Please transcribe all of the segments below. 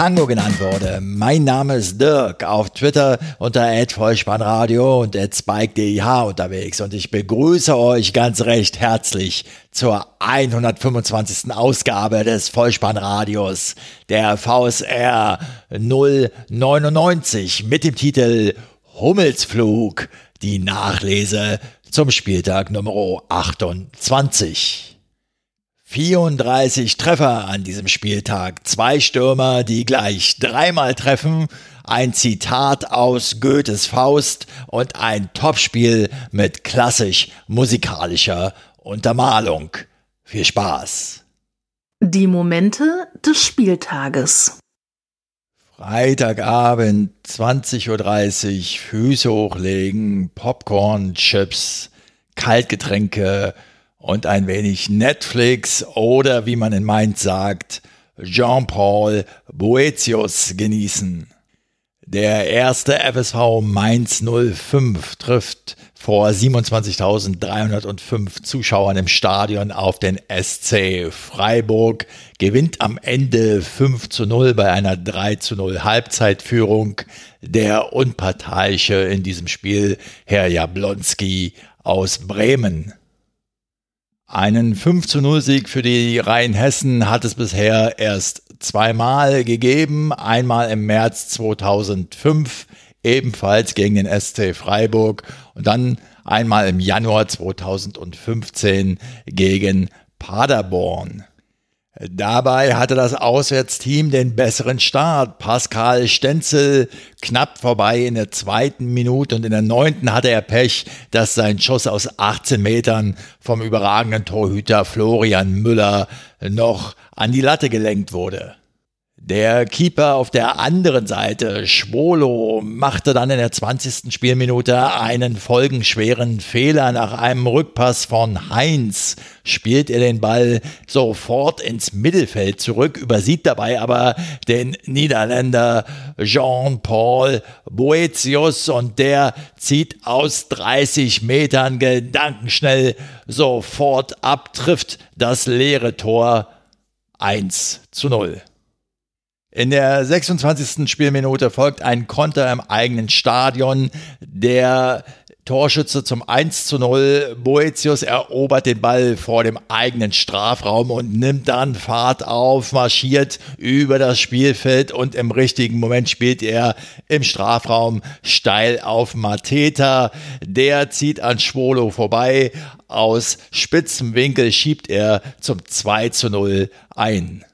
Tango genannt wurde. Mein Name ist Dirk, auf Twitter unter @vollspannradio und @spike_dih unterwegs und ich begrüße euch ganz recht herzlich zur 125. Ausgabe des Vollspannradios, der VSR 099 mit dem Titel Hummelsflug, die Nachlese zum Spieltag Nummer 28. 34 Treffer an diesem Spieltag, zwei Stürmer, die gleich dreimal treffen, ein Zitat aus Goethes Faust und ein Topspiel mit klassisch musikalischer Untermalung. Viel Spaß! Die Momente des Spieltages. Freitagabend, 20.30 Uhr, Füße hochlegen, Popcorn, Chips, Kaltgetränke, und ein wenig Netflix oder wie man in Mainz sagt, Jean-Paul Boetius genießen. Der erste FSV Mainz 05 trifft vor 27.305 Zuschauern im Stadion auf den SC Freiburg, gewinnt am Ende 5 zu 0 bei einer 3 zu 0 Halbzeitführung. Der Unparteiische in diesem Spiel, Herr Jablonski aus Bremen. Einen 5 zu 0 Sieg für die Rheinhessen hat es bisher erst zweimal gegeben. Einmal im März 2005, ebenfalls gegen den SC Freiburg und dann einmal im Januar 2015 gegen Paderborn. Dabei hatte das Auswärtsteam den besseren Start. Pascal Stenzel knapp vorbei in der zweiten Minute und in der neunten hatte er Pech, dass sein Schuss aus 18 Metern vom überragenden Torhüter Florian Müller noch an die Latte gelenkt wurde. Der Keeper auf der anderen Seite, Schwolo, machte dann in der 20. Spielminute einen folgenschweren Fehler. Nach einem Rückpass von Heinz spielt er den Ball sofort ins Mittelfeld zurück, übersieht dabei aber den Niederländer Jean-Paul Boetius und der zieht aus 30 Metern gedankenschnell sofort ab, trifft das leere Tor 1 zu 0. In der 26. Spielminute folgt ein Konter im eigenen Stadion. Der Torschütze zum 1 zu 0. Boetius erobert den Ball vor dem eigenen Strafraum und nimmt dann Fahrt auf, marschiert über das Spielfeld und im richtigen Moment spielt er im Strafraum steil auf Mateta. Der zieht an Schwolo vorbei. Aus spitzem Winkel schiebt er zum 2 zu 0 ein.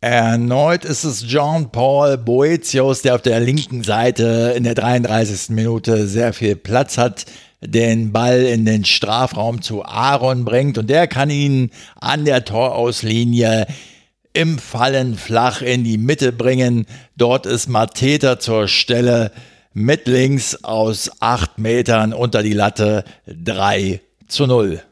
Erneut ist es Jean-Paul Boetius, der auf der linken Seite in der 33. Minute sehr viel Platz hat, den Ball in den Strafraum zu Aaron bringt und der kann ihn an der Torauslinie im Fallen flach in die Mitte bringen. Dort ist Mateta zur Stelle mit links aus acht Metern unter die Latte 3 zu 0.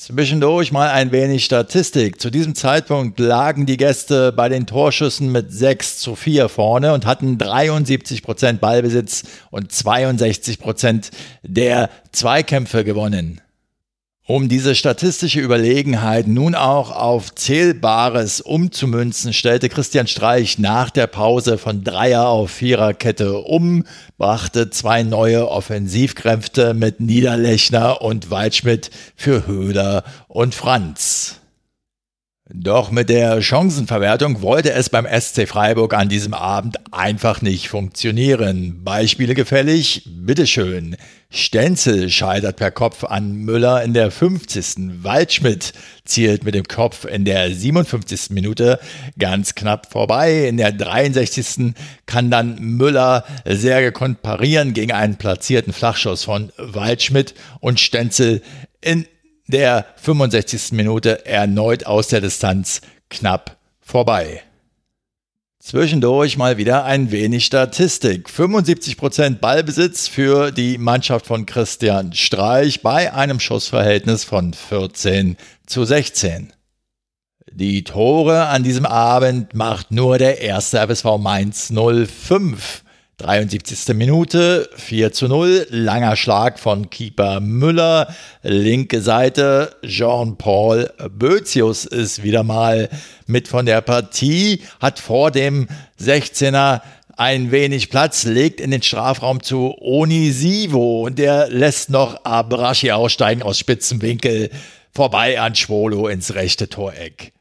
Zwischendurch mal ein wenig Statistik. Zu diesem Zeitpunkt lagen die Gäste bei den Torschüssen mit 6 zu 4 vorne und hatten 73 Prozent Ballbesitz und 62 Prozent der Zweikämpfe gewonnen. Um diese statistische Überlegenheit nun auch auf Zählbares umzumünzen, stellte Christian Streich nach der Pause von Dreier auf Viererkette um, brachte zwei neue Offensivkräfte mit Niederlechner und Waldschmidt für Höhler und Franz. Doch mit der Chancenverwertung wollte es beim SC Freiburg an diesem Abend einfach nicht funktionieren. Beispiele gefällig? Bitteschön. Stenzel scheitert per Kopf an Müller in der 50. Waldschmidt zielt mit dem Kopf in der 57. Minute ganz knapp vorbei. In der 63. kann dann Müller sehr gekonnt parieren gegen einen platzierten Flachschuss von Waldschmidt und Stenzel in der 65. Minute erneut aus der Distanz knapp vorbei. Zwischendurch mal wieder ein wenig Statistik. 75% Ballbesitz für die Mannschaft von Christian Streich bei einem Schussverhältnis von 14 zu 16. Die Tore an diesem Abend macht nur der erste FSV Mainz 05. 73. Minute, 4 zu 0, langer Schlag von Keeper Müller, linke Seite, Jean-Paul Bözius ist wieder mal mit von der Partie, hat vor dem 16er ein wenig Platz, legt in den Strafraum zu Onisivo und der lässt noch Abrashi aussteigen aus spitzem Winkel vorbei an Schwolo ins rechte Toreck.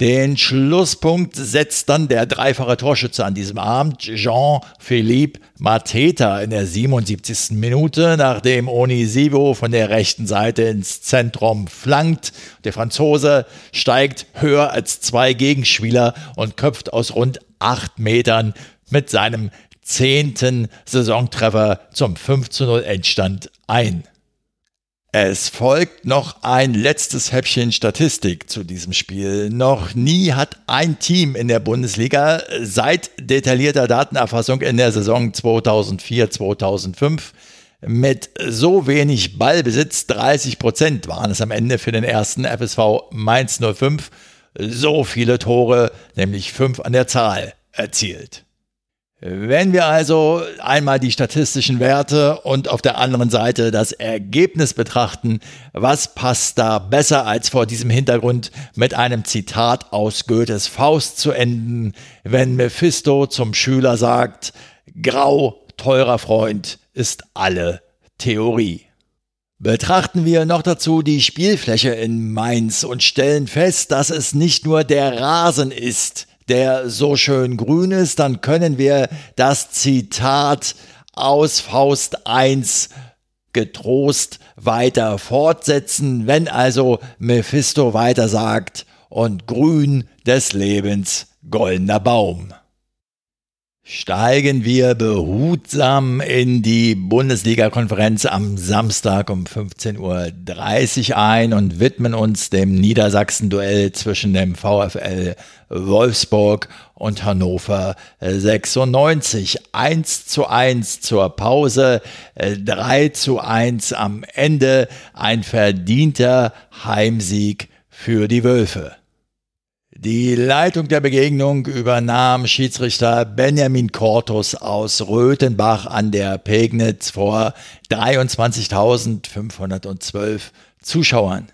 Den Schlusspunkt setzt dann der dreifache Torschütze an diesem Abend, Jean-Philippe Mateta, in der 77. Minute, nachdem Onisivo von der rechten Seite ins Zentrum flankt. Der Franzose steigt höher als zwei Gegenspieler und köpft aus rund acht Metern mit seinem zehnten Saisontreffer zum 5 zu 0 Endstand ein. Es folgt noch ein letztes Häppchen Statistik zu diesem Spiel. Noch nie hat ein Team in der Bundesliga seit detaillierter Datenerfassung in der Saison 2004-2005 mit so wenig Ballbesitz, 30 Prozent waren es am Ende für den ersten FSV Mainz 05, so viele Tore, nämlich fünf an der Zahl, erzielt. Wenn wir also einmal die statistischen Werte und auf der anderen Seite das Ergebnis betrachten, was passt da besser als vor diesem Hintergrund mit einem Zitat aus Goethes Faust zu enden, wenn Mephisto zum Schüler sagt, Grau, teurer Freund, ist alle Theorie. Betrachten wir noch dazu die Spielfläche in Mainz und stellen fest, dass es nicht nur der Rasen ist, der so schön grün ist, dann können wir das Zitat aus Faust 1 getrost weiter fortsetzen, wenn also Mephisto weiter sagt, und grün des Lebens goldener Baum steigen wir behutsam in die Bundesliga-Konferenz am Samstag um 15.30 Uhr ein und widmen uns dem Niedersachsen-Duell zwischen dem VfL Wolfsburg und Hannover 96. 1 zu 1 zur Pause, 3 zu 1 am Ende, ein verdienter Heimsieg für die Wölfe. Die Leitung der Begegnung übernahm Schiedsrichter Benjamin Kortus aus Röthenbach an der Pegnitz vor 23.512 Zuschauern.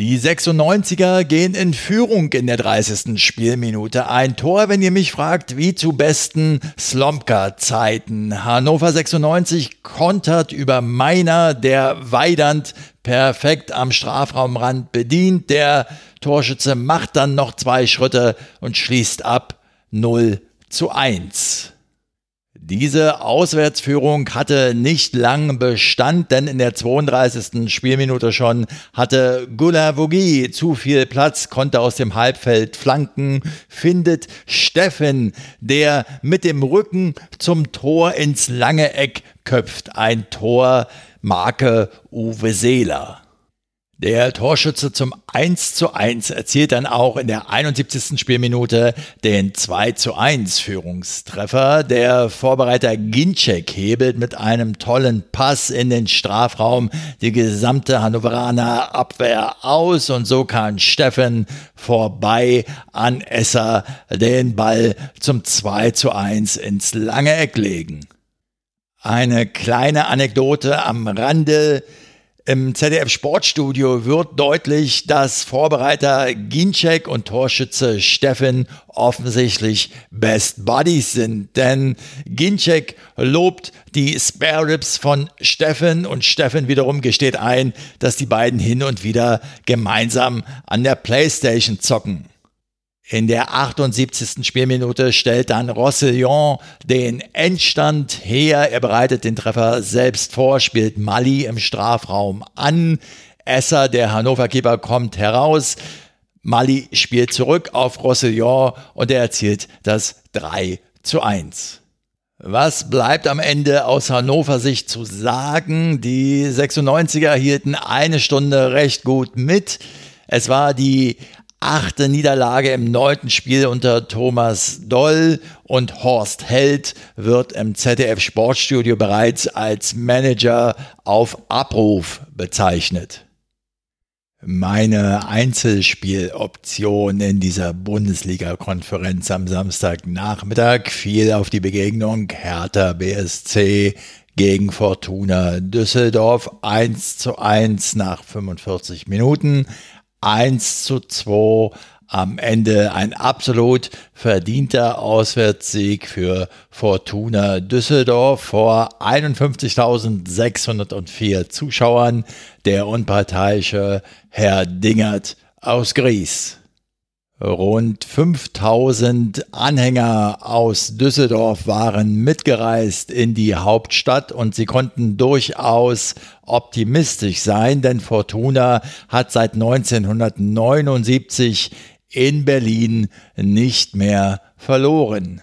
Die 96er gehen in Führung in der 30. Spielminute. Ein Tor, wenn ihr mich fragt, wie zu besten Slomka-Zeiten. Hannover 96 kontert über Meiner, der Weidand perfekt am Strafraumrand bedient. Der Torschütze macht dann noch zwei Schritte und schließt ab 0 zu 1. Diese Auswärtsführung hatte nicht lang Bestand, denn in der 32. Spielminute schon hatte Gulavogi zu viel Platz, konnte aus dem Halbfeld flanken, findet Steffen, der mit dem Rücken zum Tor ins lange Eck köpft. Ein Tor Marke Uwe Seeler. Der Torschütze zum 1 zu 1 erzielt dann auch in der 71. Spielminute den 2 zu 1 Führungstreffer. Der Vorbereiter Ginczek hebelt mit einem tollen Pass in den Strafraum die gesamte Hannoveraner Abwehr aus und so kann Steffen vorbei an Esser den Ball zum 2 zu 1 ins lange Eck legen. Eine kleine Anekdote am Rande. Im ZDF Sportstudio wird deutlich, dass Vorbereiter Ginczek und Torschütze Steffen offensichtlich Best Buddies sind. Denn Ginczek lobt die Spare Ribs von Steffen und Steffen wiederum gesteht ein, dass die beiden hin und wieder gemeinsam an der Playstation zocken. In der 78. Spielminute stellt dann Rossellon den Endstand her. Er bereitet den Treffer selbst vor, spielt Mali im Strafraum an. Esser, der Hannover-Keeper, kommt heraus. Mali spielt zurück auf Rossellon und er erzielt das 3 zu 1. Was bleibt am Ende aus Hannover Sicht zu sagen? Die 96er hielten eine Stunde recht gut mit. Es war die achte Niederlage im neunten Spiel unter Thomas Doll und Horst Held wird im ZDF Sportstudio bereits als Manager auf Abruf bezeichnet. Meine Einzelspieloption in dieser Bundesliga-Konferenz am Samstagnachmittag fiel auf die Begegnung Hertha BSC gegen Fortuna Düsseldorf 1 zu 1 nach 45 Minuten, 1 zu 2 am Ende ein absolut verdienter Auswärtssieg für Fortuna Düsseldorf vor 51.604 Zuschauern, der unparteiische Herr Dingert aus Gries. Rund 5000 Anhänger aus Düsseldorf waren mitgereist in die Hauptstadt und sie konnten durchaus optimistisch sein, denn Fortuna hat seit 1979 in Berlin nicht mehr verloren.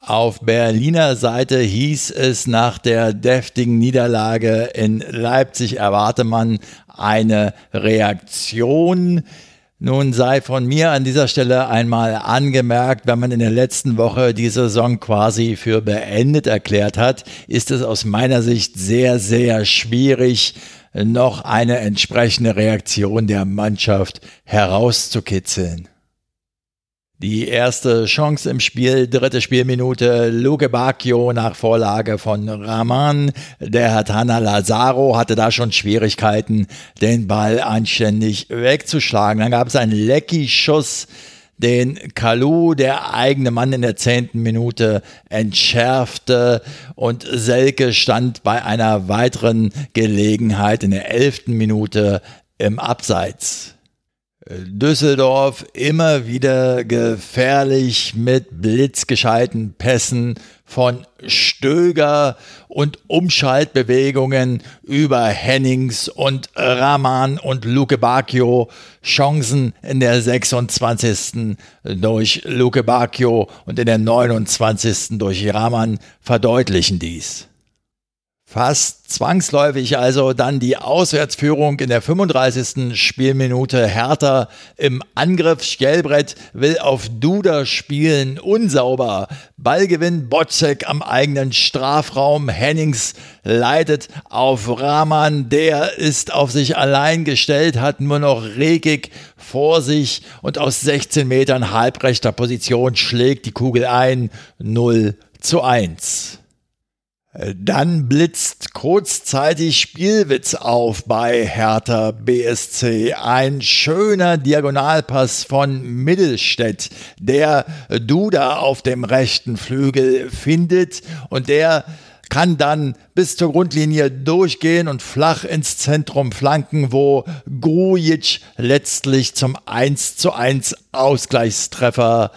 Auf Berliner Seite hieß es nach der deftigen Niederlage in Leipzig erwarte man eine Reaktion. Nun sei von mir an dieser Stelle einmal angemerkt, wenn man in der letzten Woche die Saison quasi für beendet erklärt hat, ist es aus meiner Sicht sehr, sehr schwierig, noch eine entsprechende Reaktion der Mannschaft herauszukitzeln. Die erste Chance im Spiel, dritte Spielminute, Luke Bacchio nach Vorlage von Rahman. Der Hatana Lazaro hatte da schon Schwierigkeiten, den Ball anständig wegzuschlagen. Dann gab es einen Lecky-Schuss, den Kalu, der eigene Mann in der zehnten Minute, entschärfte und Selke stand bei einer weiteren Gelegenheit in der elften Minute im Abseits. Düsseldorf immer wieder gefährlich mit blitzgescheiten Pässen von Stöger und Umschaltbewegungen über Hennings und Rahman und Luke Bacchio. Chancen in der 26. durch Luke Bacchio und in der 29. durch Rahman verdeutlichen dies. Fast zwangsläufig also dann die Auswärtsführung in der 35. Spielminute. Hertha im Angriff. Skelbrett will auf Duda spielen. Unsauber. Ballgewinn Botzek am eigenen Strafraum. Hennings leitet auf Rahman. Der ist auf sich allein gestellt, hat nur noch Regig vor sich und aus 16 Metern halbrechter Position schlägt die Kugel ein. 0 zu 1. Dann blitzt kurzzeitig Spielwitz auf bei Hertha BSC. Ein schöner Diagonalpass von Mittelstädt, der Duda auf dem rechten Flügel findet und der kann dann bis zur Grundlinie durchgehen und flach ins Zentrum flanken, wo Grujic letztlich zum 1 zu 1 Ausgleichstreffer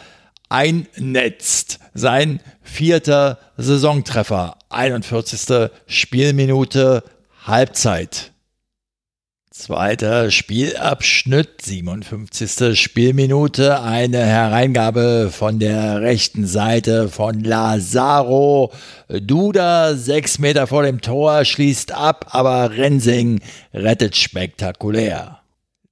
einnetzt. Sein vierter Saisontreffer, 41. Spielminute, Halbzeit. Zweiter Spielabschnitt, 57. Spielminute, eine Hereingabe von der rechten Seite von Lazaro. Duda, sechs Meter vor dem Tor, schließt ab, aber Rensing rettet spektakulär.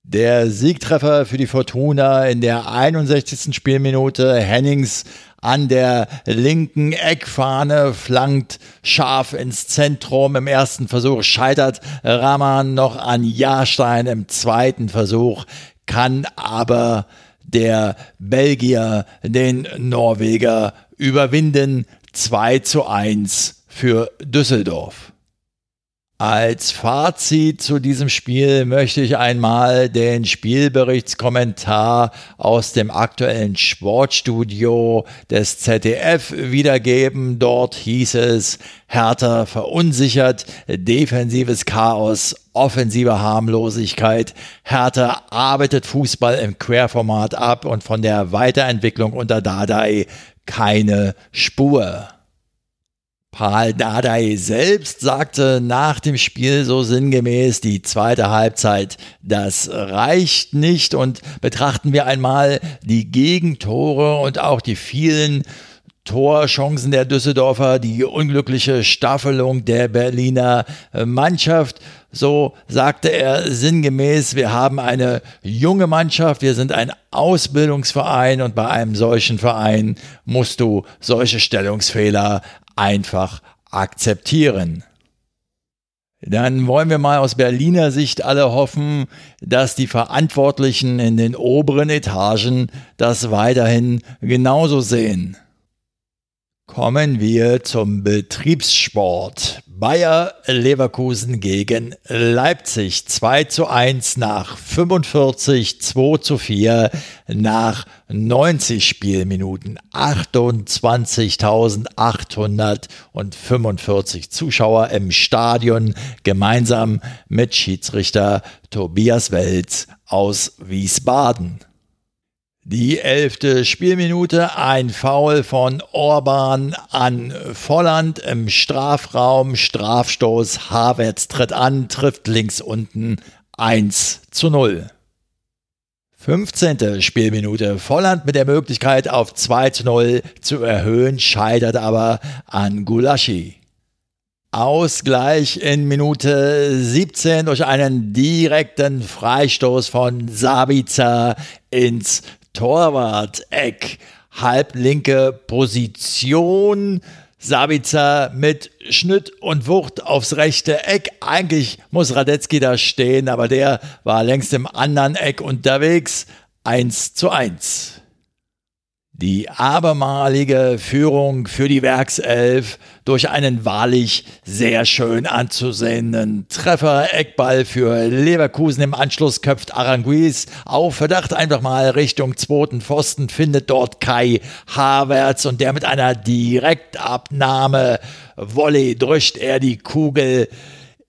Der Siegtreffer für die Fortuna in der 61. Spielminute. Hennings an der linken Eckfahne flankt scharf ins Zentrum. Im ersten Versuch scheitert Rahman noch an Jahrstein. Im zweiten Versuch kann aber der Belgier den Norweger überwinden. 2 zu 1 für Düsseldorf. Als Fazit zu diesem Spiel möchte ich einmal den Spielberichtskommentar aus dem aktuellen Sportstudio des ZDF wiedergeben. Dort hieß es, Hertha verunsichert, defensives Chaos, offensive Harmlosigkeit. Hertha arbeitet Fußball im Querformat ab und von der Weiterentwicklung unter Dardai keine Spur. Paul Dardai selbst sagte nach dem Spiel so sinngemäß, die zweite Halbzeit, das reicht nicht und betrachten wir einmal die Gegentore und auch die vielen Torchancen der Düsseldorfer, die unglückliche Staffelung der Berliner Mannschaft. So sagte er sinngemäß, wir haben eine junge Mannschaft, wir sind ein Ausbildungsverein und bei einem solchen Verein musst du solche Stellungsfehler einfach akzeptieren. Dann wollen wir mal aus Berliner Sicht alle hoffen, dass die Verantwortlichen in den oberen Etagen das weiterhin genauso sehen. Kommen wir zum Betriebssport. Bayer Leverkusen gegen Leipzig 2 zu 1 nach 45, 2 zu 4 nach 90 Spielminuten. 28.845 Zuschauer im Stadion gemeinsam mit Schiedsrichter Tobias Welz aus Wiesbaden. Die elfte Spielminute, ein Foul von Orban an Volland im Strafraum, Strafstoß, Havertz tritt an, trifft links unten 1 zu 0. 15. Spielminute, Volland mit der Möglichkeit auf 2 zu 0 zu erhöhen, scheitert aber an Gulaschi. Ausgleich in Minute 17 durch einen direkten Freistoß von Sabica ins Torwart-Eck, halblinke Position. Sabitzer mit Schnitt und Wucht aufs rechte Eck. Eigentlich muss Radetzky da stehen, aber der war längst im anderen Eck unterwegs. 1 zu 1. Die abermalige Führung für die Werkself durch einen wahrlich sehr schön anzusehenden Treffer. Eckball für Leverkusen im Anschluss köpft Aranguiz auf Verdacht einfach mal Richtung zweiten Pfosten, findet dort Kai Havertz und der mit einer Direktabnahme Volley drückt er die Kugel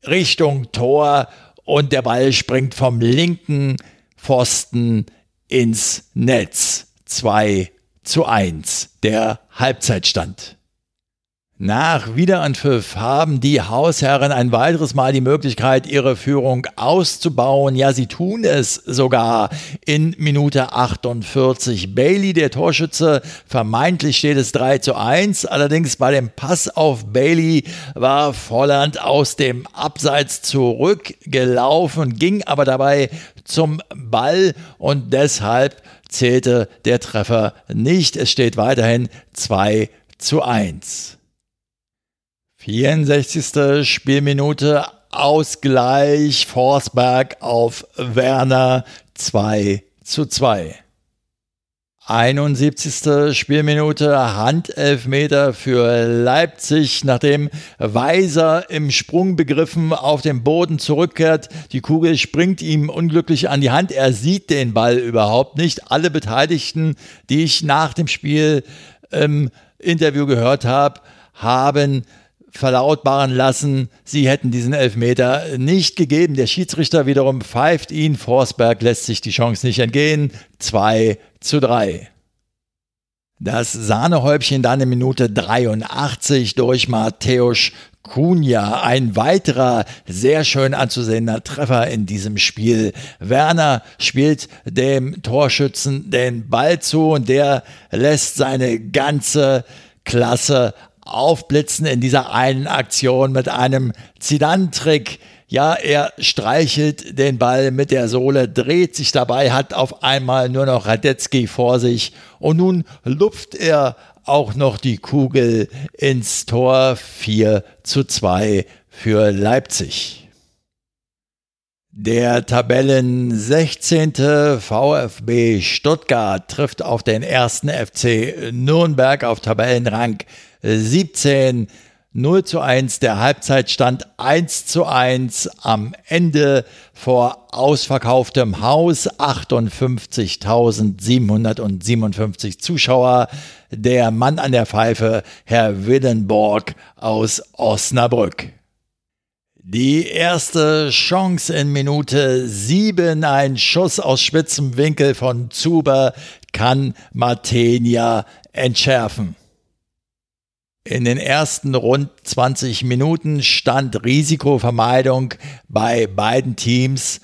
Richtung Tor und der Ball springt vom linken Pfosten ins Netz. Zwei zu 1 der Halbzeitstand. Nach Wiederanpfiff haben die Hausherren ein weiteres Mal die Möglichkeit, ihre Führung auszubauen. Ja, sie tun es sogar in Minute 48. Bailey, der Torschütze, vermeintlich steht es 3 zu 1. Allerdings bei dem Pass auf Bailey war Volland aus dem Abseits zurückgelaufen, ging aber dabei zum Ball und deshalb zählte der Treffer nicht. Es steht weiterhin 2 zu 1. 64. Spielminute Ausgleich Forsberg auf Werner 2 zu 2. 71. Spielminute Handelfmeter für Leipzig, nachdem Weiser im Sprung begriffen auf den Boden zurückkehrt. Die Kugel springt ihm unglücklich an die Hand. Er sieht den Ball überhaupt nicht. Alle Beteiligten, die ich nach dem Spiel im Interview gehört habe, haben verlautbaren lassen, sie hätten diesen Elfmeter nicht gegeben. Der Schiedsrichter wiederum pfeift ihn. Forsberg lässt sich die Chance nicht entgehen. 2 zu 3. Das Sahnehäubchen dann in Minute 83 durch Mateusz Kunja, ein weiterer sehr schön anzusehender Treffer in diesem Spiel. Werner spielt dem Torschützen den Ball zu und der lässt seine ganze Klasse aufblitzen in dieser einen Aktion mit einem Zidane-Trick. Ja, er streichelt den Ball mit der Sohle, dreht sich dabei, hat auf einmal nur noch Radetzky vor sich und nun lupft er auch noch die Kugel ins Tor 4 zu 2 für Leipzig. Der Tabellen 16. VfB Stuttgart trifft auf den ersten FC Nürnberg auf Tabellenrang 17. 0 zu 1, der Halbzeitstand 1 zu 1 am Ende vor ausverkauftem Haus, 58.757 Zuschauer. Der Mann an der Pfeife, Herr Willenborg aus Osnabrück. Die erste Chance in Minute 7, ein Schuss aus spitzem Winkel von Zuber kann Matenia entschärfen. In den ersten rund 20 Minuten stand Risikovermeidung bei beiden Teams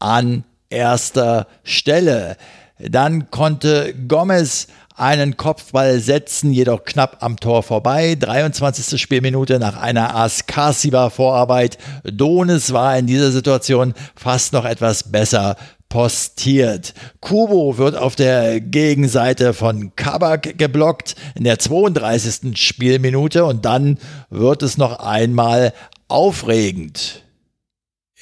an erster Stelle. Dann konnte Gomez einen Kopfball setzen, jedoch knapp am Tor vorbei. 23. Spielminute nach einer Askasiba-Vorarbeit. Donis war in dieser Situation fast noch etwas besser postiert. Kubo wird auf der Gegenseite von Kabak geblockt in der 32. Spielminute und dann wird es noch einmal aufregend.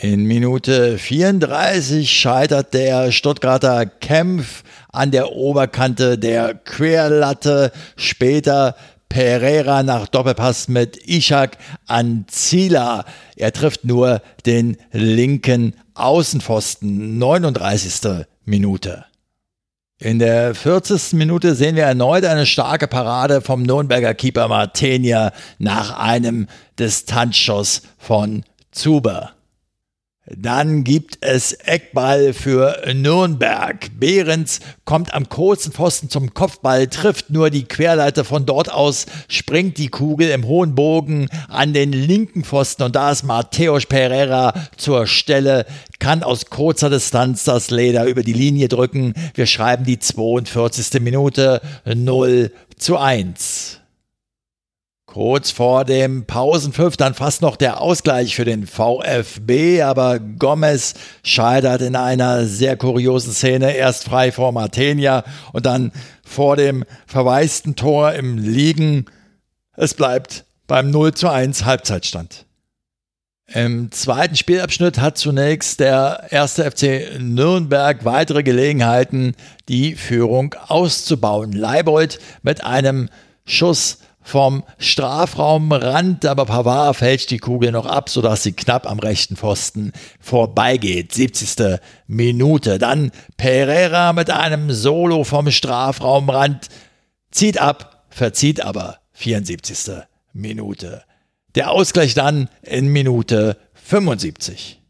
In Minute 34 scheitert der Stuttgarter Kempf an der Oberkante der Querlatte. Später Pereira nach Doppelpass mit Ishak an Zila. Er trifft nur den linken Außenpfosten. 39. Minute. In der 40. Minute sehen wir erneut eine starke Parade vom Nürnberger Keeper Martenia nach einem Distanzschuss von Zuber. Dann gibt es Eckball für Nürnberg. Behrens kommt am kurzen Pfosten zum Kopfball, trifft nur die Querleiter von dort aus, springt die Kugel im hohen Bogen an den linken Pfosten und da ist Mateos Pereira zur Stelle, kann aus kurzer Distanz das Leder über die Linie drücken. Wir schreiben die 42. Minute 0 zu 1. Kurz vor dem Pausenpfiff dann fast noch der Ausgleich für den VfB, aber Gomez scheitert in einer sehr kuriosen Szene erst frei vor Martenia und dann vor dem verwaisten Tor im Liegen. Es bleibt beim 0 zu 1 Halbzeitstand. Im zweiten Spielabschnitt hat zunächst der erste FC Nürnberg weitere Gelegenheiten, die Führung auszubauen. Leibold mit einem Schuss vom Strafraumrand, aber Pavard fälscht die Kugel noch ab, sodass sie knapp am rechten Pfosten vorbeigeht. 70. Minute. Dann Pereira mit einem Solo vom Strafraumrand zieht ab, verzieht aber. 74. Minute. Der Ausgleich dann in Minute 75.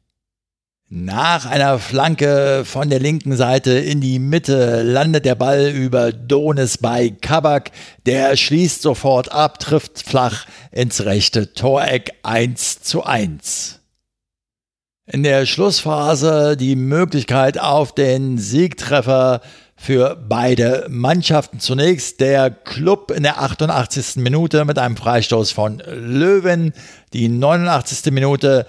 Nach einer Flanke von der linken Seite in die Mitte landet der Ball über Donis bei Kabak. Der schließt sofort ab, trifft flach ins rechte Toreck 1 zu 1. In der Schlussphase die Möglichkeit auf den Siegtreffer für beide Mannschaften. Zunächst der Club in der 88. Minute mit einem Freistoß von Löwen. Die 89. Minute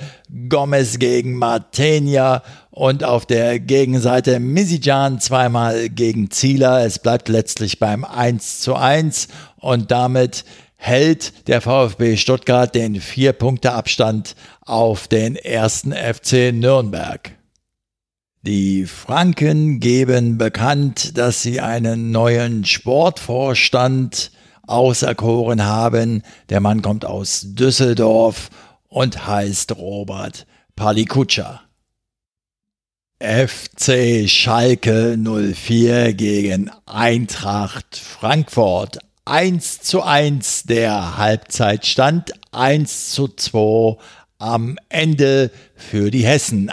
Gomez gegen Martenia und auf der Gegenseite Misijan zweimal gegen Zieler. Es bleibt letztlich beim 1 zu 1 und damit hält der VfB Stuttgart den Vier-Punkte-Abstand auf den ersten FC Nürnberg. Die Franken geben bekannt, dass sie einen neuen Sportvorstand auserkoren haben. Der Mann kommt aus Düsseldorf und heißt Robert Palikutscha. FC Schalke 04 gegen Eintracht Frankfurt. 1 zu 1 der Halbzeitstand, 1 zu 2 am Ende für die Hessen.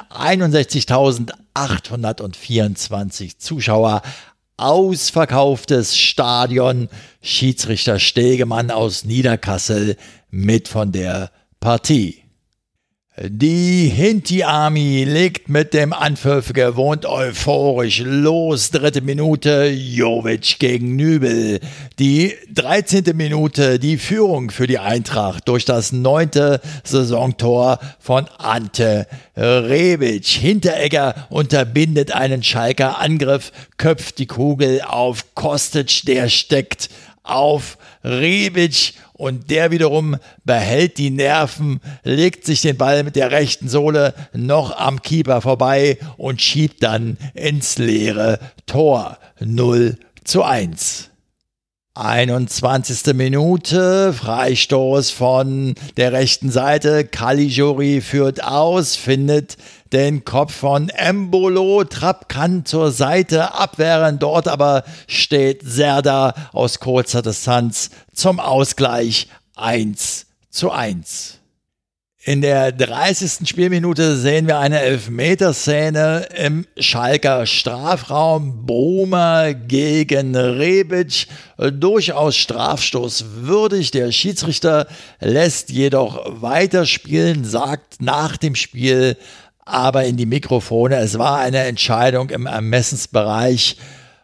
61.824 Zuschauer, ausverkauftes Stadion. Schiedsrichter Stegemann aus Niederkassel mit von der Partie. Die Hinti Army legt mit dem Anpfiff gewohnt euphorisch los. Dritte Minute, Jovic gegen Nübel. Die 13. Minute, die Führung für die Eintracht durch das neunte Saisontor von Ante Rebic. Hinteregger unterbindet einen Schalker Angriff, köpft die Kugel auf Kostic, der steckt auf Rebic und der wiederum behält die Nerven, legt sich den Ball mit der rechten Sohle noch am Keeper vorbei und schiebt dann ins leere Tor 0 zu 1. 21. Minute, Freistoß von der rechten Seite. Caligiuri führt aus, findet den Kopf von Embolo. Trapp kann zur Seite abwehren, dort aber steht Serda aus kurzer Distanz zum Ausgleich 1 zu 1. In der 30. Spielminute sehen wir eine Elfmeterszene im Schalker Strafraum. Bohmer gegen Rebic. Durchaus strafstoßwürdig. Der Schiedsrichter lässt jedoch weiterspielen, sagt nach dem Spiel aber in die Mikrofone, es war eine Entscheidung im Ermessensbereich,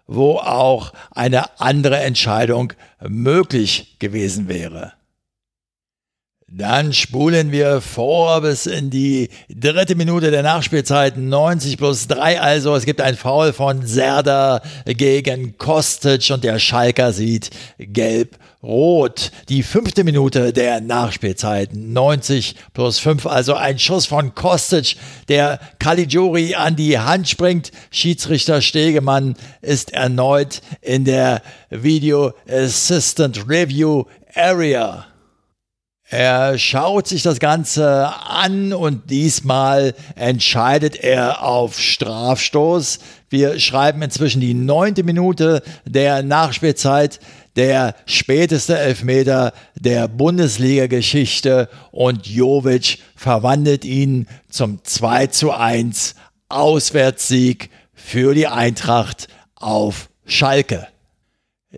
wo auch eine andere Entscheidung möglich gewesen wäre. Dann spulen wir vor bis in die dritte Minute der Nachspielzeit, 90 plus 3 also. Es gibt ein Foul von Serda gegen Kostic und der Schalker sieht gelb Rot, die fünfte Minute der Nachspielzeit, 90 plus 5, also ein Schuss von Kostic, der Caligiuri an die Hand springt. Schiedsrichter Stegemann ist erneut in der Video Assistant Review Area. Er schaut sich das Ganze an und diesmal entscheidet er auf Strafstoß. Wir schreiben inzwischen die neunte Minute der Nachspielzeit der späteste Elfmeter der Bundesliga-Geschichte und Jovic verwandelt ihn zum 2 zu 1 Auswärtssieg für die Eintracht auf Schalke.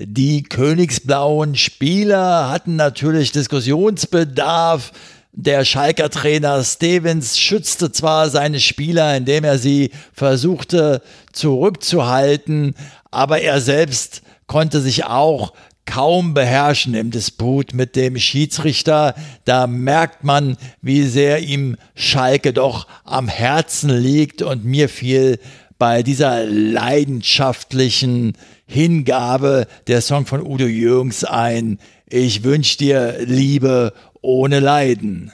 Die königsblauen Spieler hatten natürlich Diskussionsbedarf. Der Schalker Trainer Stevens schützte zwar seine Spieler, indem er sie versuchte zurückzuhalten, aber er selbst konnte sich auch kaum beherrschen im Disput mit dem Schiedsrichter. Da merkt man, wie sehr ihm Schalke doch am Herzen liegt und mir fiel bei dieser leidenschaftlichen Hingabe der Song von Udo Jürgens ein. Ich wünsch dir Liebe ohne Leiden.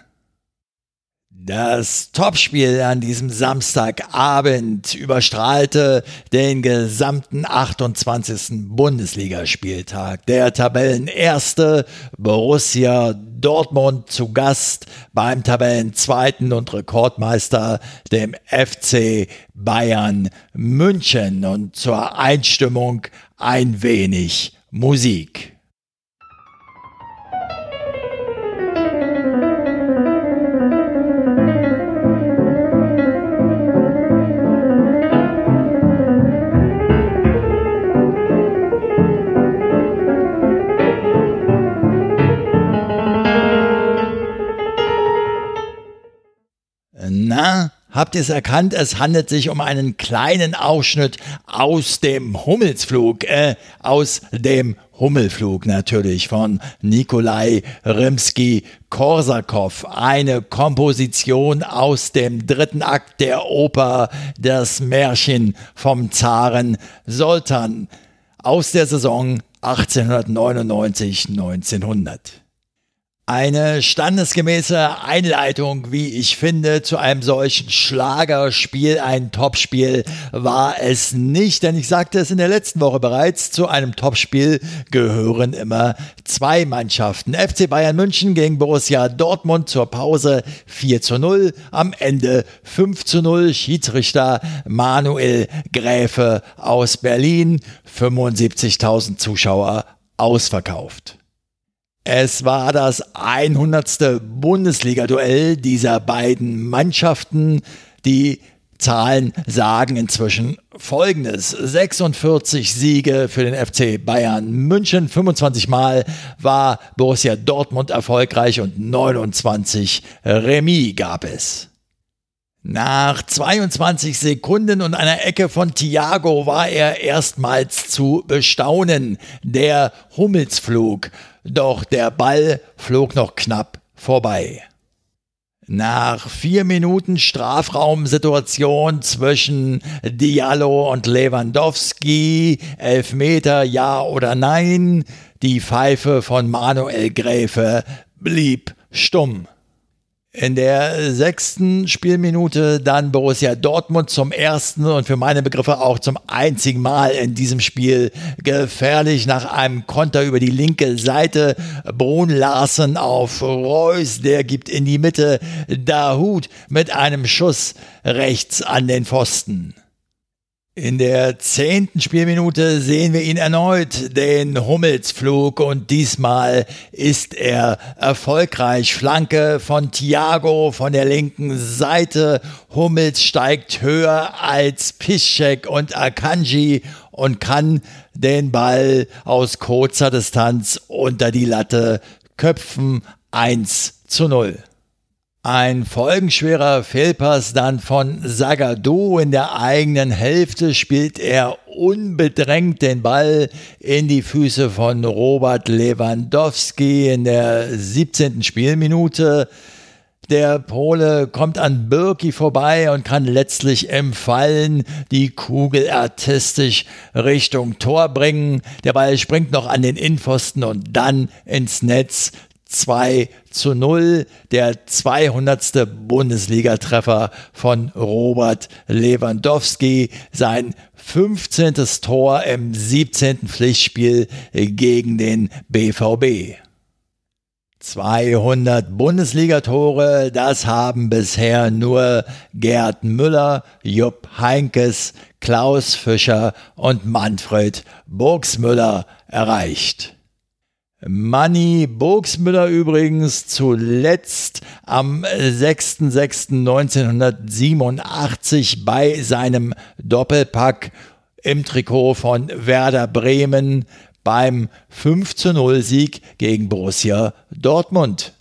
Das Topspiel an diesem Samstagabend überstrahlte den gesamten 28. Bundesligaspieltag. Der Tabellenerste Borussia Dortmund zu Gast beim Tabellenzweiten und Rekordmeister dem FC Bayern München und zur Einstimmung ein wenig Musik. Habt ihr es erkannt? Es handelt sich um einen kleinen Ausschnitt aus dem Hummelsflug, äh, aus dem Hummelflug natürlich von Nikolai Rimsky-Korsakow. Eine Komposition aus dem dritten Akt der Oper Das Märchen vom Zaren Sultan aus der Saison 1899-1900. Eine standesgemäße Einleitung, wie ich finde, zu einem solchen Schlagerspiel, ein Topspiel war es nicht, denn ich sagte es in der letzten Woche bereits, zu einem Topspiel gehören immer zwei Mannschaften. FC Bayern München gegen Borussia Dortmund zur Pause 4 zu 0, am Ende 5 zu 0, Schiedsrichter Manuel Gräfe aus Berlin, 75.000 Zuschauer ausverkauft. Es war das 100. Bundesliga-Duell dieser beiden Mannschaften. Die Zahlen sagen inzwischen Folgendes. 46 Siege für den FC Bayern München, 25 Mal war Borussia Dortmund erfolgreich und 29 Remis gab es. Nach 22 Sekunden und einer Ecke von Thiago war er erstmals zu bestaunen. Der Hummelsflug doch der Ball flog noch knapp vorbei. Nach vier Minuten Strafraumsituation zwischen Diallo und Lewandowski, Elfmeter ja oder nein, die Pfeife von Manuel Gräfe blieb stumm. In der sechsten Spielminute dann Borussia Dortmund zum ersten und für meine Begriffe auch zum einzigen Mal in diesem Spiel gefährlich nach einem Konter über die linke Seite. Brun Larsen auf Reus, der gibt in die Mitte Dahut mit einem Schuss rechts an den Pfosten. In der zehnten Spielminute sehen wir ihn erneut, den Hummelsflug, und diesmal ist er erfolgreich. Flanke von Thiago von der linken Seite. Hummels steigt höher als Piszczek und Akanji und kann den Ball aus kurzer Distanz unter die Latte köpfen. 1 zu 0. Ein folgenschwerer Fehlpass dann von Sagadu in der eigenen Hälfte spielt er unbedrängt den Ball in die Füße von Robert Lewandowski in der 17. Spielminute. Der Pole kommt an Birki vorbei und kann letztlich im Fallen die Kugel artistisch Richtung Tor bringen. Der Ball springt noch an den Innenpfosten und dann ins Netz. 2 zu 0, der 200. Bundesligatreffer von Robert Lewandowski, sein 15. Tor im 17. Pflichtspiel gegen den BVB. 200 Bundesligatore, das haben bisher nur Gerd Müller, Jupp Heinkes, Klaus Fischer und Manfred Burgsmüller erreicht. Manny Burgsmüller übrigens zuletzt am 6.6.1987 bei seinem Doppelpack im Trikot von Werder Bremen beim 5-0 Sieg gegen Borussia Dortmund.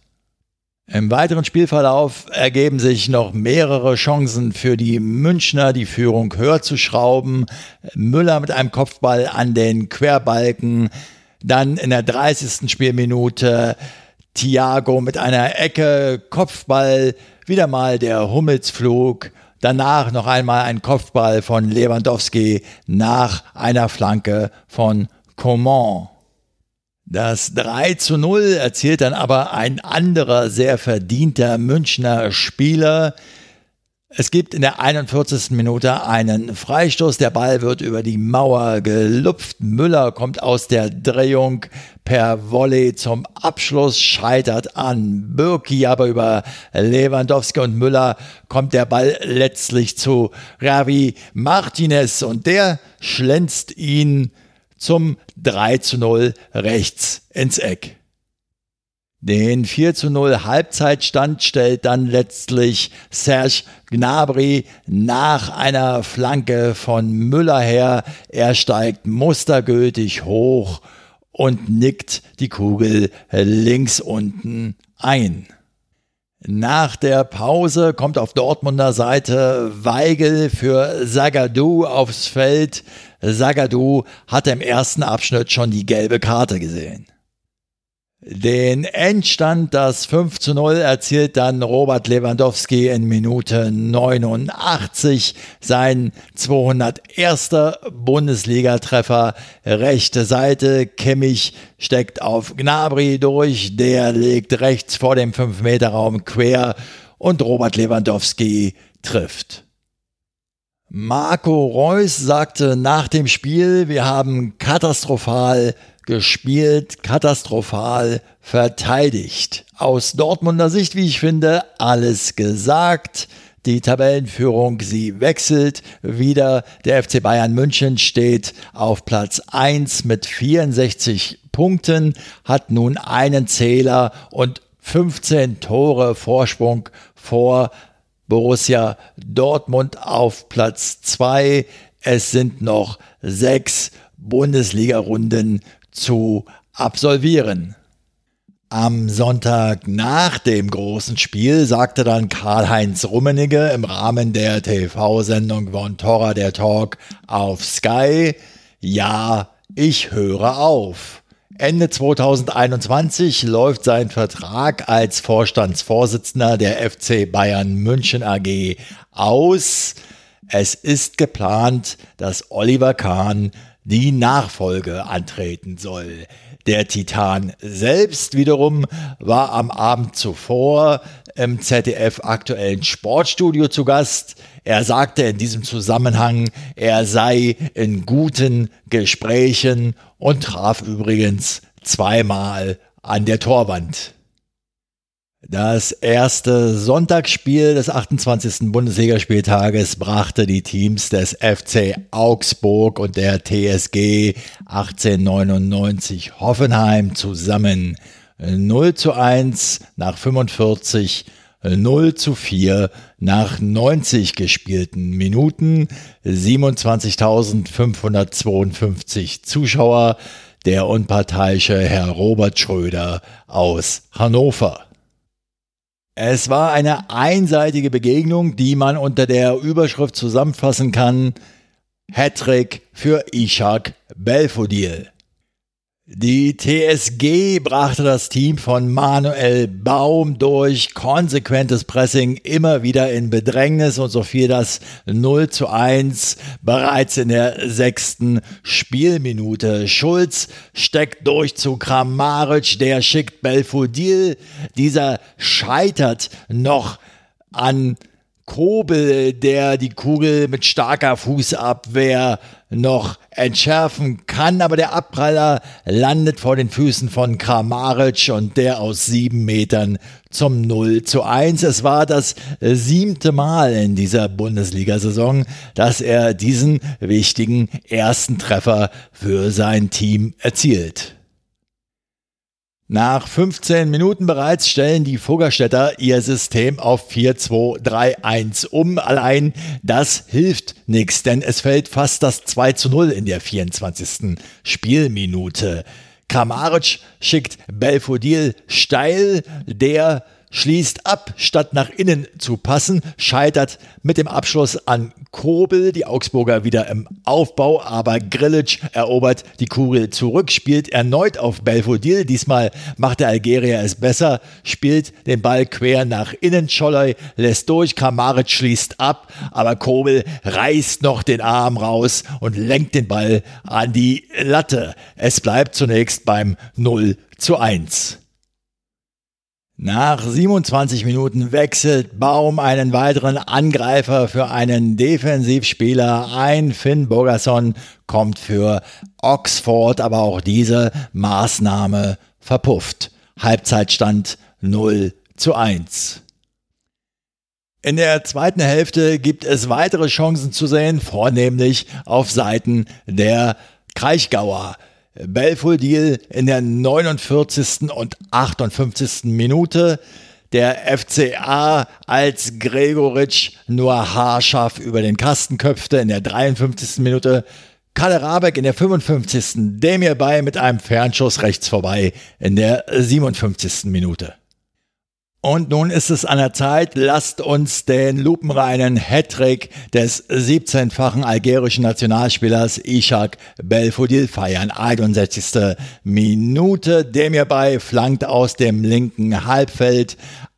Im weiteren Spielverlauf ergeben sich noch mehrere Chancen für die Münchner, die Führung höher zu schrauben. Müller mit einem Kopfball an den Querbalken. Dann in der 30. Spielminute Thiago mit einer Ecke, Kopfball, wieder mal der Hummelsflug. Danach noch einmal ein Kopfball von Lewandowski nach einer Flanke von Coman. Das 3 zu 0 erzielt dann aber ein anderer sehr verdienter Münchner Spieler. Es gibt in der 41. Minute einen Freistoß. Der Ball wird über die Mauer gelupft. Müller kommt aus der Drehung per Volley zum Abschluss, scheitert an Birki, aber über Lewandowski und Müller kommt der Ball letztlich zu Ravi Martinez und der schlänzt ihn zum 3 zu 0 rechts ins Eck. Den 4 zu 0 Halbzeitstand stellt dann letztlich Serge Gnabry nach einer Flanke von Müller her. Er steigt mustergültig hoch und nickt die Kugel links unten ein. Nach der Pause kommt auf Dortmunder Seite Weigel für Zagadou aufs Feld. Zagadou hatte im ersten Abschnitt schon die gelbe Karte gesehen. Den Endstand, das 5 zu 0, erzielt dann Robert Lewandowski in Minute 89. Sein 201. Bundesligatreffer, rechte Seite. Kimmich steckt auf Gnabry durch, der legt rechts vor dem 5-Meter-Raum quer und Robert Lewandowski trifft. Marco Reus sagte nach dem Spiel, wir haben katastrophal gespielt, katastrophal verteidigt. Aus Dortmunder Sicht, wie ich finde, alles gesagt. Die Tabellenführung, sie wechselt wieder. Der FC Bayern München steht auf Platz 1 mit 64 Punkten, hat nun einen Zähler und 15 Tore Vorsprung vor Borussia Dortmund auf Platz 2. Es sind noch sechs Bundesliga-Runden zu absolvieren. Am Sonntag nach dem großen Spiel sagte dann Karl-Heinz Rummenigge im Rahmen der TV-Sendung Von Torra der Talk auf Sky, ja, ich höre auf. Ende 2021 läuft sein Vertrag als Vorstandsvorsitzender der FC Bayern München AG aus. Es ist geplant, dass Oliver Kahn die Nachfolge antreten soll. Der Titan selbst wiederum war am Abend zuvor im ZDF aktuellen Sportstudio zu Gast. Er sagte in diesem Zusammenhang, er sei in guten Gesprächen und traf übrigens zweimal an der Torwand. Das erste Sonntagsspiel des 28. Bundesligaspieltages brachte die Teams des FC Augsburg und der TSG 1899 Hoffenheim zusammen. 0 zu 1 nach 45, 0 zu 4 nach 90 gespielten Minuten, 27.552 Zuschauer, der unparteiische Herr Robert Schröder aus Hannover. Es war eine einseitige Begegnung, die man unter der Überschrift zusammenfassen kann: Hattrick für Ishak Belfodil. Die TSG brachte das Team von Manuel Baum durch konsequentes Pressing immer wieder in Bedrängnis und so fiel das 0 zu 1 bereits in der sechsten Spielminute. Schulz steckt durch zu Kramaric, der schickt Belfodil, dieser scheitert noch an Kobel, der die Kugel mit starker Fußabwehr noch entschärfen kann, aber der Abpraller landet vor den Füßen von Kramaric und der aus sieben Metern zum 0 zu 1. Es war das siebte Mal in dieser Bundesliga-Saison, dass er diesen wichtigen ersten Treffer für sein Team erzielt. Nach 15 Minuten bereits stellen die Fuggerstädter ihr System auf 4-2-3-1 um. Allein das hilft nichts, denn es fällt fast das 2 zu 0 in der 24. Spielminute. Kramaric schickt Belfodil steil, der schließt ab, statt nach innen zu passen, scheitert mit dem Abschluss an Kobel, die Augsburger wieder im Aufbau, aber Grilic erobert die Kugel zurück, spielt erneut auf Belfodil, diesmal macht der Algerier es besser, spielt den Ball quer nach innen, Scholloy lässt durch, Kramaric schließt ab, aber Kobel reißt noch den Arm raus und lenkt den Ball an die Latte. Es bleibt zunächst beim 0 zu 1. Nach 27 Minuten wechselt Baum einen weiteren Angreifer für einen Defensivspieler ein. Finn Bogerson kommt für Oxford, aber auch diese Maßnahme verpufft. Halbzeitstand 0 zu 1. In der zweiten Hälfte gibt es weitere Chancen zu sehen, vornehmlich auf Seiten der Kraichgauer. Belfodil in der 49. und 58. Minute. Der FCA als Gregoritsch nur haarscharf über den Kasten köpfte in der 53. Minute. Kalle Rabeck in der 55. Demir bei mit einem Fernschuss rechts vorbei in der 57. Minute. Und nun ist es an der Zeit, lasst uns den lupenreinen Hattrick des 17-fachen algerischen Nationalspielers Ishak Belfodil feiern. 61. Minute, Demir bei flankt aus dem linken Halbfeld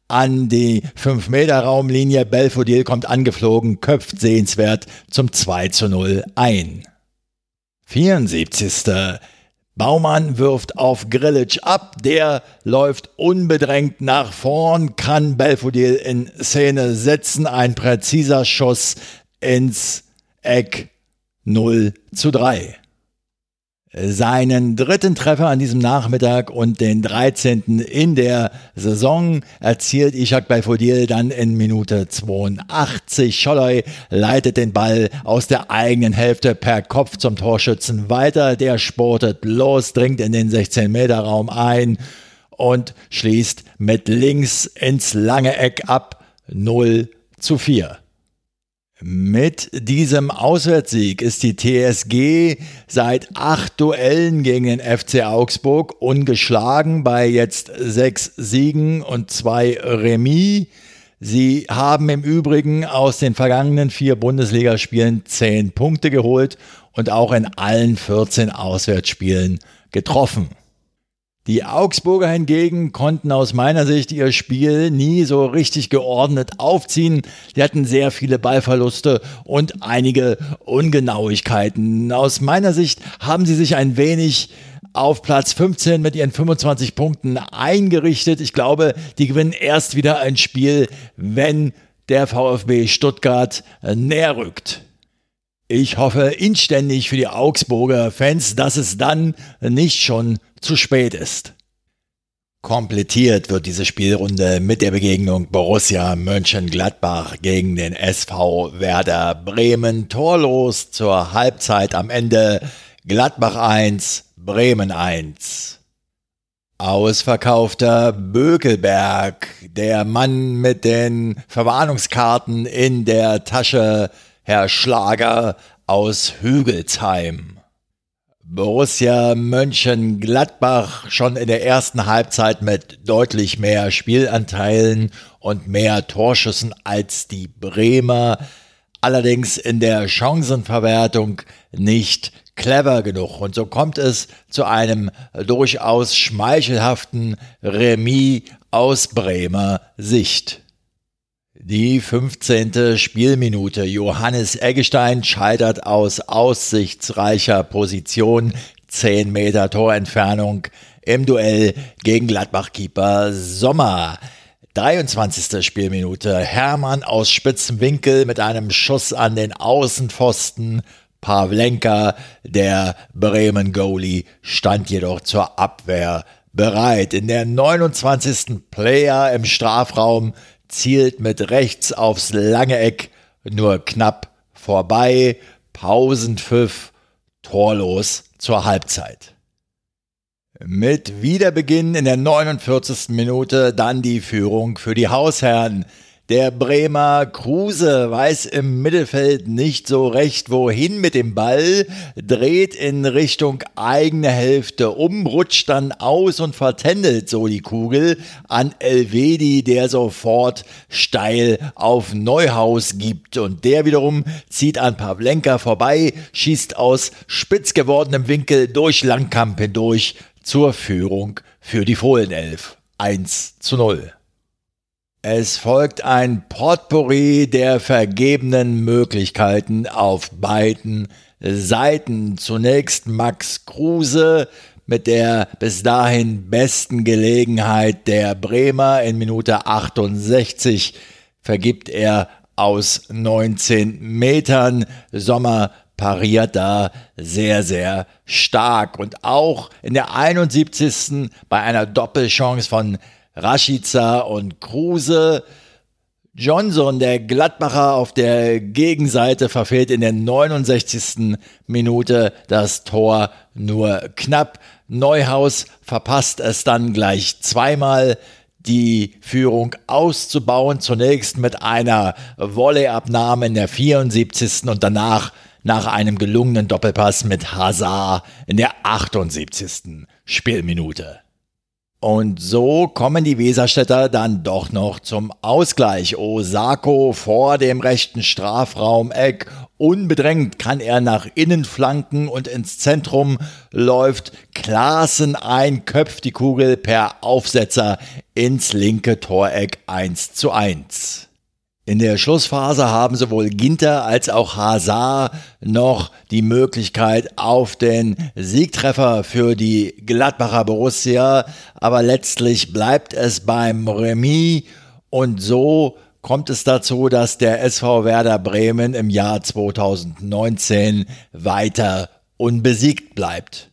an die 5-Meter-Raumlinie. Belfodil kommt angeflogen, köpft sehenswert zum 2 zu 0 ein. 74. Baumann wirft auf Grillitsch ab, der läuft unbedrängt nach vorn, kann Belfodil in Szene setzen, ein präziser Schuss ins Eck. 0 zu 3 seinen dritten Treffer an diesem Nachmittag und den 13. in der Saison erzielt Ishak Belfodil dann in Minute 82. Scholloy leitet den Ball aus der eigenen Hälfte per Kopf zum Torschützen weiter. Der sportet los, dringt in den 16-Meter-Raum ein und schließt mit links ins lange Eck ab 0 zu 4. Mit diesem Auswärtssieg ist die TSG seit acht Duellen gegen den FC Augsburg ungeschlagen bei jetzt sechs Siegen und zwei Remis. Sie haben im Übrigen aus den vergangenen vier Bundesligaspielen zehn Punkte geholt und auch in allen 14 Auswärtsspielen getroffen. Die Augsburger hingegen konnten aus meiner Sicht ihr Spiel nie so richtig geordnet aufziehen. Sie hatten sehr viele Ballverluste und einige Ungenauigkeiten. Aus meiner Sicht haben sie sich ein wenig auf Platz 15 mit ihren 25 Punkten eingerichtet. Ich glaube, die gewinnen erst wieder ein Spiel, wenn der VfB Stuttgart näher rückt. Ich hoffe inständig für die Augsburger Fans, dass es dann nicht schon zu spät ist. Komplettiert wird diese Spielrunde mit der Begegnung Borussia Mönchengladbach gegen den SV Werder Bremen. Torlos zur Halbzeit am Ende Gladbach 1, Bremen 1. Ausverkaufter Bökelberg, der Mann mit den Verwarnungskarten in der Tasche, Herr Schlager aus Hügelsheim. Borussia Mönchengladbach schon in der ersten Halbzeit mit deutlich mehr Spielanteilen und mehr Torschüssen als die Bremer, allerdings in der Chancenverwertung nicht clever genug. Und so kommt es zu einem durchaus schmeichelhaften Remis aus Bremer Sicht. Die 15. Spielminute. Johannes Eggestein scheitert aus aussichtsreicher Position, 10 Meter Torentfernung im Duell gegen Gladbach-Keeper Sommer. 23. Spielminute. Hermann aus spitzem Winkel mit einem Schuss an den Außenpfosten. Pavlenka, der Bremen-Goalie, stand jedoch zur Abwehr bereit. In der 29. Player im Strafraum zielt mit rechts aufs lange Eck, nur knapp vorbei. Pausenpfiff, torlos zur Halbzeit. Mit Wiederbeginn in der 49. Minute dann die Führung für die Hausherren. Der Bremer Kruse weiß im Mittelfeld nicht so recht, wohin mit dem Ball, dreht in Richtung eigene Hälfte um, rutscht dann aus und vertändelt so die Kugel an Elvedi, der sofort steil auf Neuhaus gibt. Und der wiederum zieht an Pavlenka vorbei, schießt aus spitz gewordenem Winkel durch Langkamp hindurch zur Führung für die Fohlenelf. 1 zu 0. Es folgt ein Potpourri der vergebenen Möglichkeiten auf beiden Seiten. Zunächst Max Kruse mit der bis dahin besten Gelegenheit der Bremer in Minute 68 vergibt er aus 19 Metern. Sommer pariert da sehr, sehr stark. Und auch in der 71. bei einer Doppelchance von Rashica und Kruse. Johnson, der Gladbacher auf der Gegenseite, verfehlt in der 69. Minute das Tor nur knapp. Neuhaus verpasst es dann gleich zweimal die Führung auszubauen. Zunächst mit einer Volleyabnahme in der 74. und danach nach einem gelungenen Doppelpass mit Hazard in der 78. Spielminute. Und so kommen die Weserstädter dann doch noch zum Ausgleich. Osako vor dem rechten Strafraumeck. Unbedrängt kann er nach innen flanken und ins Zentrum läuft Klaassen ein, köpft die Kugel per Aufsetzer ins linke Toreck 1 zu 1. In der Schlussphase haben sowohl Ginter als auch Hazard noch die Möglichkeit auf den Siegtreffer für die Gladbacher Borussia, aber letztlich bleibt es beim Remis und so kommt es dazu, dass der SV Werder Bremen im Jahr 2019 weiter unbesiegt bleibt.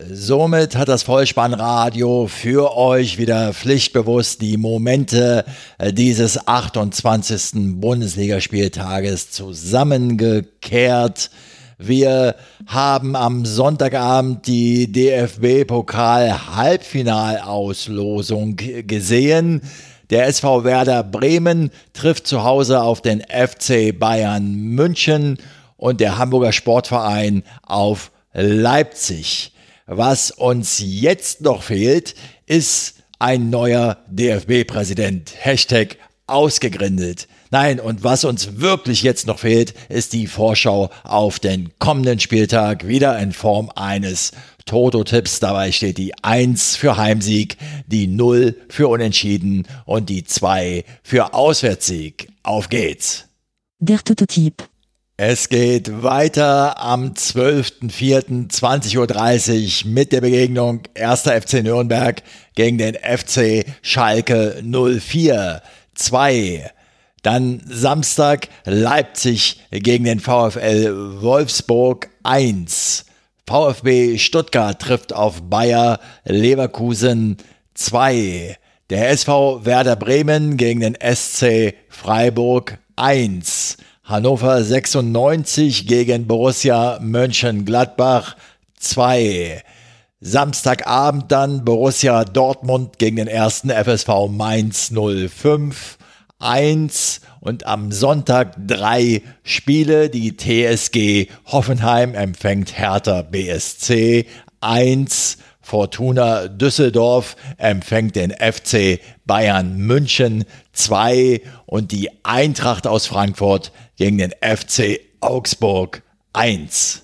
Somit hat das Vollspannradio für euch wieder pflichtbewusst die Momente äh, dieses 28. Bundesligaspieltages zusammengekehrt. Wir haben am Sonntagabend die DFB-Pokal-Halbfinalauslosung gesehen. Der SV Werder Bremen trifft zu Hause auf den FC Bayern München und der Hamburger Sportverein auf Leipzig. Was uns jetzt noch fehlt, ist ein neuer DFB-Präsident. Hashtag ausgegründet. Nein, und was uns wirklich jetzt noch fehlt, ist die Vorschau auf den kommenden Spieltag, wieder in Form eines Toto-Tipps. Dabei steht die 1 für Heimsieg, die 0 für Unentschieden und die 2 für Auswärtssieg. Auf geht's! Der Toto-Tipp. Es geht weiter am 12.04.20.30 Uhr mit der Begegnung 1. FC Nürnberg gegen den FC Schalke 04 2. Dann Samstag Leipzig gegen den VfL Wolfsburg 1. VfB Stuttgart trifft auf Bayer Leverkusen 2. Der SV Werder Bremen gegen den SC Freiburg 1. Hannover 96 gegen Borussia Mönchengladbach 2. Samstagabend dann Borussia Dortmund gegen den ersten FSV Mainz 05 1 und am Sonntag drei Spiele. Die TSG Hoffenheim empfängt Hertha BSC 1. Fortuna Düsseldorf empfängt den FC Bayern München 2 und die Eintracht aus Frankfurt gegen den FC Augsburg 1.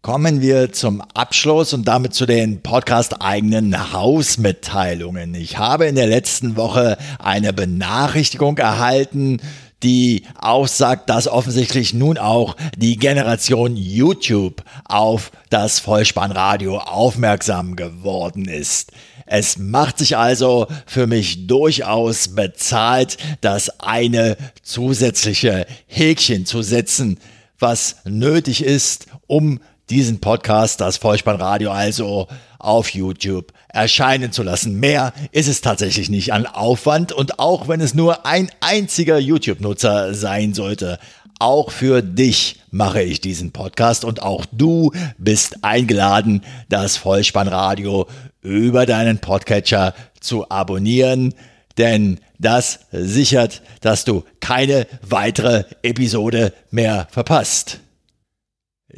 kommen wir zum Abschluss und damit zu den podcast-eigenen Hausmitteilungen. Ich habe in der letzten Woche eine Benachrichtigung erhalten, die aussagt, dass offensichtlich nun auch die Generation YouTube auf das Vollspannradio aufmerksam geworden ist. Es macht sich also für mich durchaus bezahlt, das eine zusätzliche Häkchen zu setzen, was nötig ist, um diesen Podcast, das Vollspannradio also auf YouTube erscheinen zu lassen. Mehr ist es tatsächlich nicht an Aufwand und auch wenn es nur ein einziger YouTube-Nutzer sein sollte, auch für dich mache ich diesen Podcast und auch du bist eingeladen, das Vollspannradio über deinen Podcatcher zu abonnieren, denn das sichert, dass du keine weitere Episode mehr verpasst.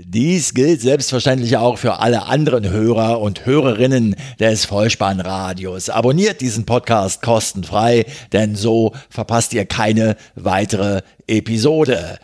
Dies gilt selbstverständlich auch für alle anderen Hörer und Hörerinnen des Vollspannradios. Abonniert diesen Podcast kostenfrei, denn so verpasst ihr keine weitere Episode.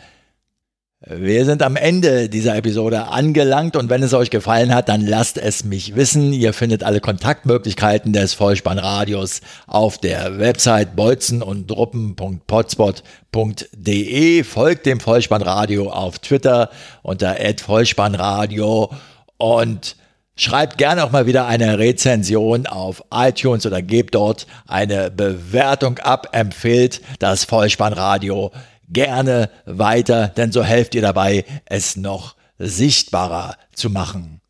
Wir sind am Ende dieser Episode angelangt und wenn es euch gefallen hat, dann lasst es mich wissen. Ihr findet alle Kontaktmöglichkeiten des Vollspannradios auf der Website bolzenundruppen.potspot.de. Folgt dem Vollspannradio auf Twitter unter @vollspannradio und Schreibt gerne auch mal wieder eine Rezension auf iTunes oder gebt dort eine Bewertung ab. Empfehlt das Vollspannradio gerne weiter, denn so helft ihr dabei, es noch sichtbarer zu machen.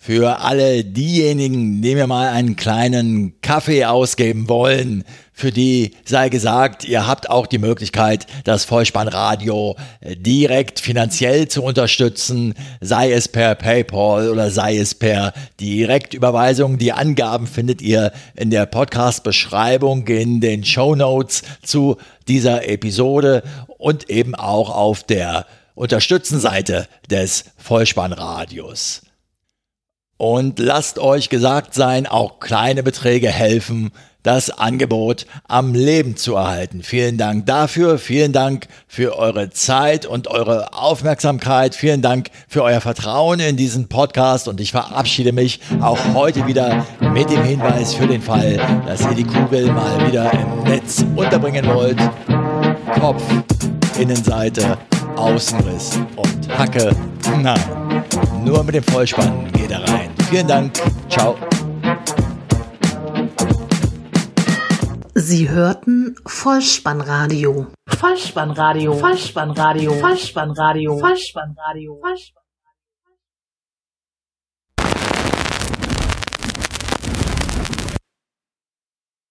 Für alle diejenigen, die mir mal einen kleinen Kaffee ausgeben wollen, für die sei gesagt, ihr habt auch die Möglichkeit, das Vollspannradio direkt finanziell zu unterstützen, sei es per PayPal oder sei es per Direktüberweisung. Die Angaben findet ihr in der Podcast-Beschreibung, in den Show Notes zu dieser Episode und eben auch auf der Unterstützenseite des Vollspannradios. Und lasst euch gesagt sein, auch kleine Beträge helfen, das Angebot am Leben zu erhalten. Vielen Dank dafür, vielen Dank für eure Zeit und eure Aufmerksamkeit, vielen Dank für euer Vertrauen in diesen Podcast und ich verabschiede mich auch heute wieder mit dem Hinweis für den Fall, dass ihr die Kugel mal wieder im Netz unterbringen wollt. Kopf, Innenseite, Außenriss und Hacke. Nein, nur mit dem Vollspann geht er rein. Vielen Dank. Ciao. Sie hörten Vollspannradio. Vollspannradio. Vollspannradio. Vollspannradio. Vollspannradio. Vollspannradio.